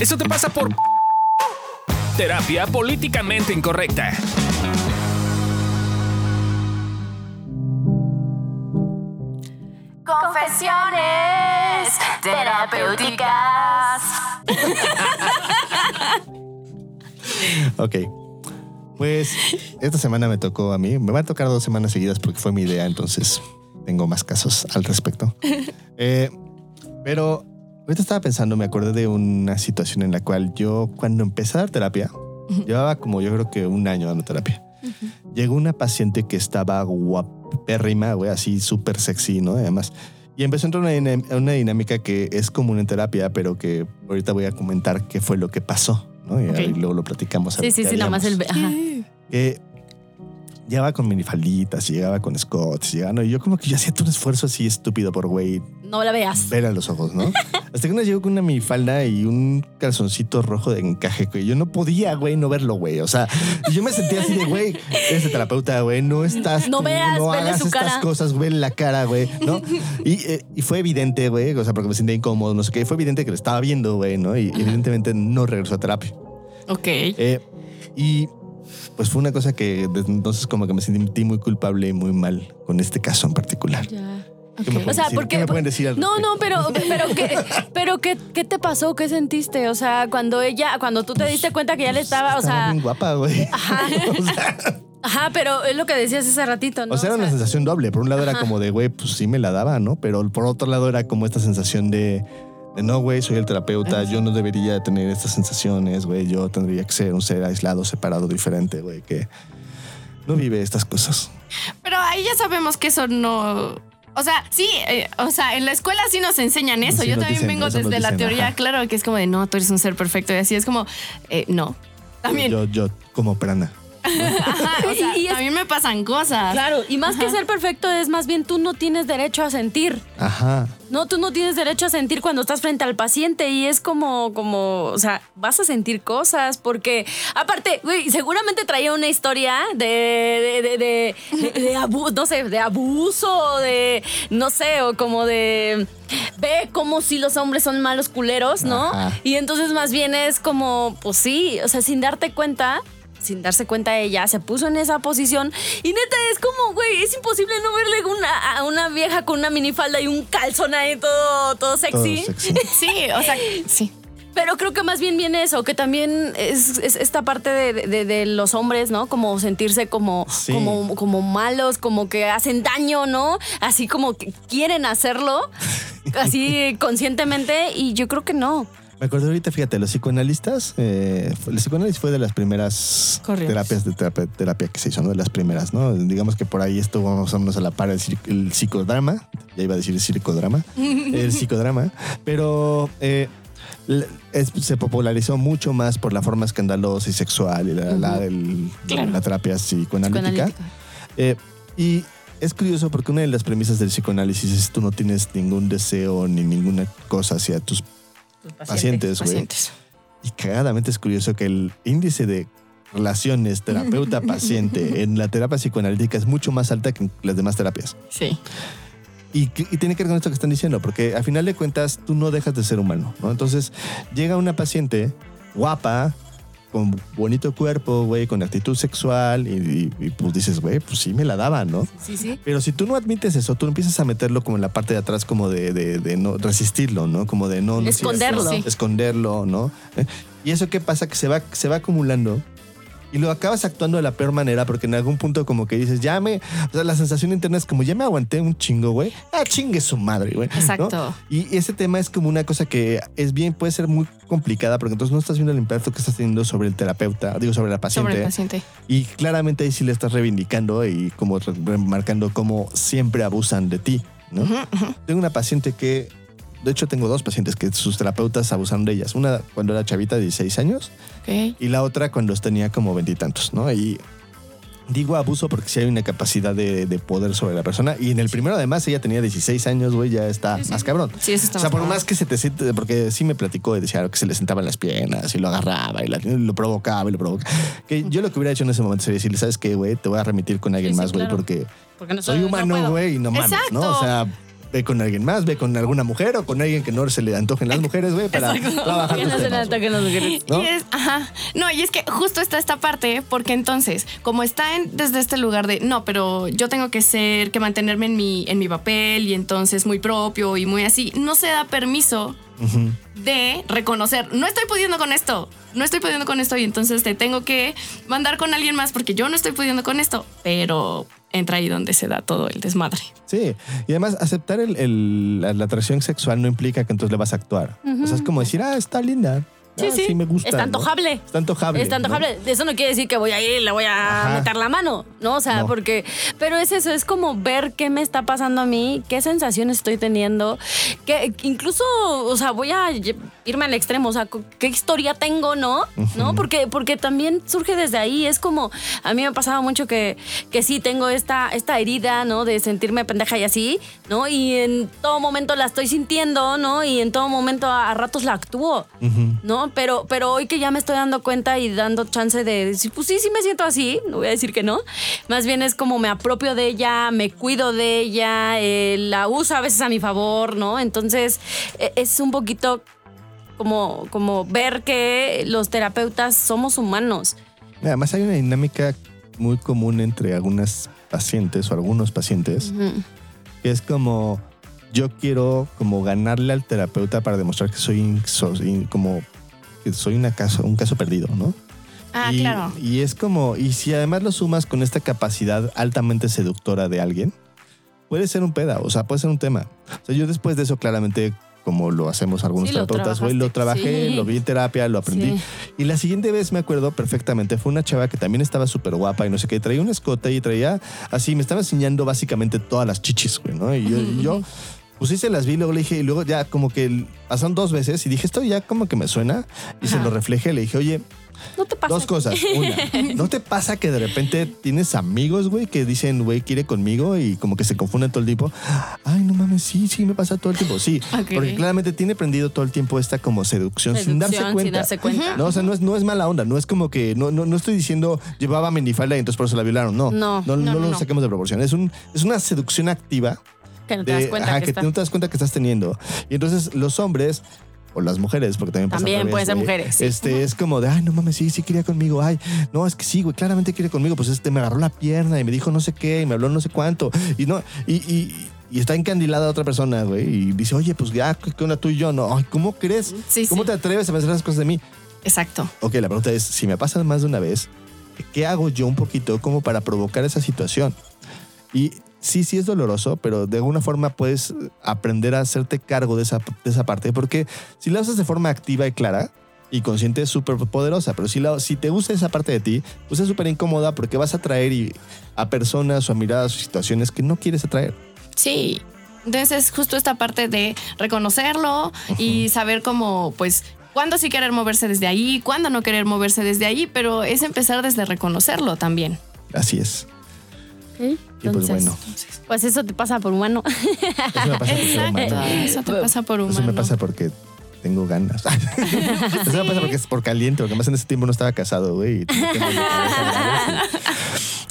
Eso te pasa por terapia políticamente incorrecta. Confesiones terapéuticas. Ok. Pues esta semana me tocó a mí. Me va a tocar dos semanas seguidas porque fue mi idea, entonces tengo más casos al respecto. Eh, pero ahorita estaba pensando, me acordé de una situación en la cual yo, cuando empecé a dar terapia, llevaba como yo creo que un año dando terapia. Llegó una paciente que estaba guapérrima, güey, así súper sexy, ¿no? Además. Y empezó a entrar una, una dinámica que es común en terapia, pero que ahorita voy a comentar qué fue lo que pasó, ¿no? Y Ok. ahí luego lo platicamos. Sí, sí, sí, nada más el. Ajá. que llegaba con minifalditas, y llegaba con Scott, y llegaba, no, y yo como que yo hacía todo un esfuerzo así estúpido por, güey, No la veas. ver a los ojos, ¿no? Hasta que una llegó con una minifalda y un calzoncito rojo de encaje, güey. Yo no podía, güey, no verlo, güey. O sea, yo me sentía así de, güey, eres el terapeuta, güey, no estás No veas, no hagas su estas cara. cosas, güey, la cara, güey, ¿no? Y, eh, y fue evidente, güey, o sea, porque me sentía incómodo, no sé qué, fue evidente que lo estaba viendo, güey, ¿no? Y evidentemente no regresó a terapia. Ok. Eh, y pues fue una cosa que desde entonces como que me sentí muy culpable y muy mal con este caso en particular. Ya. ¿Qué me Ok. pueden O sea, decir? porque. ¿Qué me pueden decir al No, no, pero, pero, ¿qué, pero qué, ¿qué te pasó? ¿Qué sentiste? O sea, cuando ella, cuando tú te diste cuenta que ya le estaba, o Estaba sea, bien guapa, güey. Ajá. o sea, ajá, pero es lo que decías hace ratito, ¿no? o sea, era una sensación doble. Por un lado era como de, güey, pues sí me la daba, ¿no? Pero por otro lado era como esta sensación de, de no, güey, soy el terapeuta, yo no debería tener estas sensaciones, güey, yo tendría que ser un ser aislado, separado, diferente, güey, que no vive estas cosas. Pero ahí ya sabemos que eso no. O sea, sí, eh, o sea, en la escuela sí nos enseñan eso. Sí Yo también dicen, vengo desde la dicen, teoría, ajá. claro, que es como de no, tú eres un ser perfecto y así es como, eh, no. También, Yo, yo como prana. ajá, o sea, Y- y es- también me pasan cosas. Claro, y más que ser perfecto es más bien tú no tienes derecho a sentir. Ajá. No, tú no tienes derecho a sentir cuando estás frente al paciente y es como, como, o sea, vas a sentir cosas porque, aparte, güey, seguramente traía una historia de, de, de, de, de- de abu- no sé, de abuso, de, no sé, o como de, ve como si los hombres son malos culeros, ¿no? Ajá. Y entonces más bien es como, pues sí, o sea, sin darte cuenta. Sin darse cuenta ella, se puso en esa posición y neta es como, güey, es imposible no verle una, a una vieja con una minifalda y un calzón ahí todo, todo Todo sexy. sexy. Sí, o sea, sí. Pero creo que más bien viene eso, que también es, es esta parte de, de- de los hombres, ¿no? Como sentirse como, Sí. como, como malos, como que hacen daño, ¿no? Así como que quieren hacerlo, así conscientemente, y yo creo que no. Me acordé ahorita, fíjate, los psicoanalistas, eh, el psicoanálisis fue de las primeras Corrientes. terapias de terapia, terapia que se hizo, ¿no? De las primeras, ¿no? Digamos que por ahí estuvo más o menos a la par el, el psicodrama, ya iba a decir circodrama, el psicodrama, pero eh, es- se popularizó mucho más por la forma escandalosa y sexual y la, la, del- Claro. la terapia psicoanalítica. Psicoanalítica. Eh, y es curioso porque una de las premisas del psicoanálisis es tú no tienes ningún deseo ni ninguna cosa hacia tus pacientes, güey. Pacientes. Y cagadamente es curioso que el índice de relaciones terapeuta-paciente en la terapia psicoanalítica es mucho más alta que en las demás terapias. Sí. Y, y tiene que ver con esto que están diciendo, porque a final de cuentas tú no dejas de ser humano, ¿no? Entonces llega una paciente guapa, con bonito cuerpo, güey, con actitud sexual y, y- y, pues dices, güey, pues sí me la daban, ¿no? Sí, sí. Pero si tú no admites eso, tú empiezas a meterlo como en la parte de atrás, como de, de- de no resistirlo, ¿no? Como de no, Esconderlo. ¿no? esconderlo, ¿no? ¿Eh? Y eso qué pasa que se va, se va acumulando y lo acabas actuando de la peor manera porque en algún punto como que dices, ya me, o sea, la sensación interna es como ya me aguanté un chingo, güey. Ah, chingue su madre, güey. ¿no? Exacto. Y ese tema es como una cosa que es bien, puede ser muy complicada porque entonces no estás viendo el impacto que estás teniendo sobre el terapeuta, digo, sobre la paciente. Sobre el paciente. Y claramente ahí sí le estás reivindicando y como re- remarcando cómo siempre abusan de ti, ¿no? Tengo una paciente que, de hecho tengo dos pacientes que sus terapeutas abusaron de ellas. Una cuando era chavita de 16 años y la otra cuando tenía como veintitantos, ¿no? Y digo abuso porque sí hay una capacidad de, de poder sobre la persona. Y en el primero además ella tenía 16 años, güey, ya está más cabrón. Sí, eso está O sea, por más que se te siente, porque sí me platicó y decía que se le sentaban las piernas y lo agarraba y la- lo provocaba y lo provocaba. Que yo lo que hubiera hecho en ese momento sería decirle, ¿sabes qué, güey? Te voy a remitir con alguien Sí, más, güey, claro. porque Porque no soy no humano, güey, y no mames, ¿no? O sea, ve con alguien más, ve con alguna mujer o con alguien que no se le antojen las mujeres, güey, para trabajar Que no se le ataquen las mujeres. ¿No? Y es, ajá. No, y es que justo está esta parte, porque entonces, como está en- desde este lugar de, no, pero yo tengo que ser, que mantenerme en mi, en mi papel y entonces muy propio y muy así, no se da permiso De reconocer, no estoy pudiendo con esto, no estoy pudiendo con esto y entonces te tengo que mandar con alguien más porque yo no estoy pudiendo con esto, pero entra ahí donde se da todo el desmadre. Sí, y además aceptar el- el- la, la atracción sexual no implica que entonces le vas a actuar. O sea, es como decir, ah, está linda. Sí, Ah, sí. me gusta. Está ¿no? antojable. Está antojable. Está ¿no? antojable. Eso no quiere decir que voy a ir y le voy a Ajá. meter la mano, ¿no? O sea, No. porque. Pero es eso, es como ver qué me está pasando a mí, qué sensaciones estoy teniendo, que incluso, o sea, voy a irme al extremo, o sea, qué historia tengo, ¿no? ¿No? Porque, porque también surge desde ahí. Es como, a mí me ha pasado mucho que, que sí tengo esta, esta herida, ¿no? De sentirme pendeja y así, ¿no? Y en todo momento la estoy sintiendo, ¿no? Y en todo momento a, a ratos la actúo. Ujú. ¿No? Pero, pero hoy que ya me estoy dando cuenta y dando chance de decir, pues sí, sí me siento así, no voy a decir que no. Más bien es como me apropio de ella, me cuido de ella, eh, la uso a veces a mi favor, ¿no? Entonces e- es un poquito como, como ver que los terapeutas somos humanos. Además hay una dinámica muy común entre algunas pacientes o algunos pacientes que es como yo quiero como ganarle al terapeuta para demostrar que soy in- so- in- como soy una caso, un caso perdido, ¿no? Ah, y, claro. Y es como, y si además lo sumas con esta capacidad altamente seductora de alguien, puede ser un peda, o sea, puede ser un tema. O sea, yo después de eso claramente, como lo hacemos algunos Sí, terapeutas, güey, lo trabajé, Sí. lo vi en terapia, lo aprendí. Sí. Y la siguiente vez me acuerdo perfectamente, fue una chava que también estaba súper guapa y no sé qué, traía un escote y traía así, me estaba enseñando básicamente todas las chichis, güey, ¿no? Y yo, y yo pues sí se las vi, luego le dije, y luego ya como que pasaron dos veces y dije, esto ya como que me suena y se lo reflejé, le dije, oye, No te pasa. Dos cosas. Una, ¿no te pasa que de repente tienes amigos, güey, que dicen, güey, quiere conmigo y como que se confunden todo el tiempo? Ay, no mames, sí, sí, me pasa todo el tiempo. Sí, porque claramente tiene prendido todo el tiempo esta como seducción, sin darse cuenta. sin darse cuenta. No, o sea, no es, no es mala onda, no es como que, no, no, no estoy diciendo llevaba minifalda y entonces por eso la violaron. No, No, no, no, lo no. saquemos de proporción. Es, un, es una seducción activa Que no te de- das cuenta ajá, que, que no te das cuenta que estás teniendo. Y entonces los hombres o las mujeres, porque también pasa También pueden ser mujeres, sí. Este es como de, ay, no mames, sí, sí quería conmigo. Ay, no, es que sí, güey, claramente quiere conmigo. Pues este me agarró la pierna y me dijo no sé qué y me habló no sé cuánto. Y no, y, y, y está encandilada otra persona, güey. Y dice, oye, pues ya, ¿qué qué onda tú y yo? No, ay, ¿cómo crees? Sí, ¿Cómo sí. te atreves a pensar las cosas de mí? Exacto. Ok, la pregunta es, si me pasa más de una vez, ¿qué hago yo un poquito como para provocar esa situación? Y sí, sí es doloroso, pero de alguna forma puedes aprender a hacerte cargo de esa, de esa parte, porque si la usas de forma activa y clara y consciente es súper poderosa, pero si, la, si te gusta esa parte de ti, pues es súper incómoda porque vas a atraer y- a personas o a miradas o situaciones que no quieres atraer. Sí. Entonces es justo esta parte de reconocerlo y saber cómo, pues, cuándo sí querer moverse desde ahí, cuándo no querer moverse desde ahí, pero es empezar desde reconocerlo también. Así es. Ok, Y pues entonces, bueno, Pues eso te pasa por humano. eso me pasa por ser Exacto. humano. Eso te pasa por humano. Eso me pasa porque tengo ganas. Eso me pasa porque es por caliente, porque más en ese tiempo no estaba casado, güey.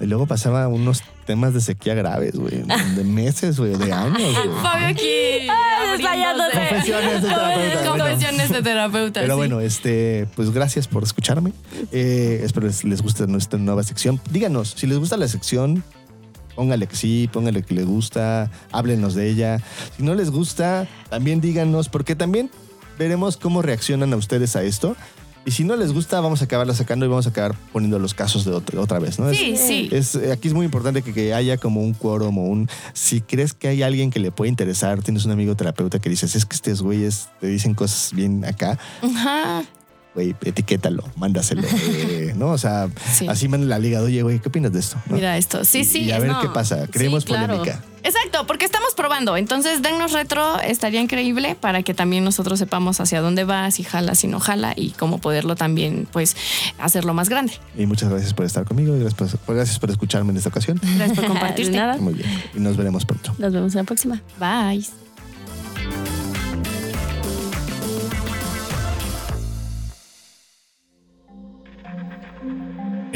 y luego pasaba unos temas de sequía graves, güey. De meses, güey, de años, güey. Fabio aquí. desmayándose. Confesiones de terapeuta. bueno. Confesiones de terapeuta. Pero sí. bueno, este, pues gracias por escucharme. Eh, espero les, les guste nuestra nueva sección. Díganos, si les gusta la sección, póngale que sí, póngale que les gusta, háblenos de ella. Si no les gusta, también díganos, porque también veremos cómo reaccionan a ustedes a esto. Y si no les gusta, vamos a acabarla sacando y vamos a acabar poniendo los casos de otra, otra vez, ¿no? Es- Sí, sí. es, eh, aquí es muy importante que, que haya como un quórum o un... Si crees que hay alguien que le puede interesar, tienes un amigo terapeuta que dices, es que estos güeyes te dicen cosas bien acá, Ajá. Güey, etiquétalo, mándaselo, eh, ¿no? O sea, Sí. así manda la liga, oye, güey, ¿qué opinas de esto? ¿no? Mira esto. Sí, Y- sí. Y a es- ver no. qué pasa, creemos Sí, claro. polémica. Exacto, porque estamos probando. Entonces, dennos retro, estaría increíble para que también nosotros sepamos hacia dónde va, si jala, si no jala y cómo poderlo también, pues, hacerlo más grande. Y muchas gracias por estar conmigo y gracias por, gracias por escucharme en esta ocasión. Gracias por De compartirte. nada. Muy bien, y nos veremos pronto. Nos vemos en la próxima. Bye.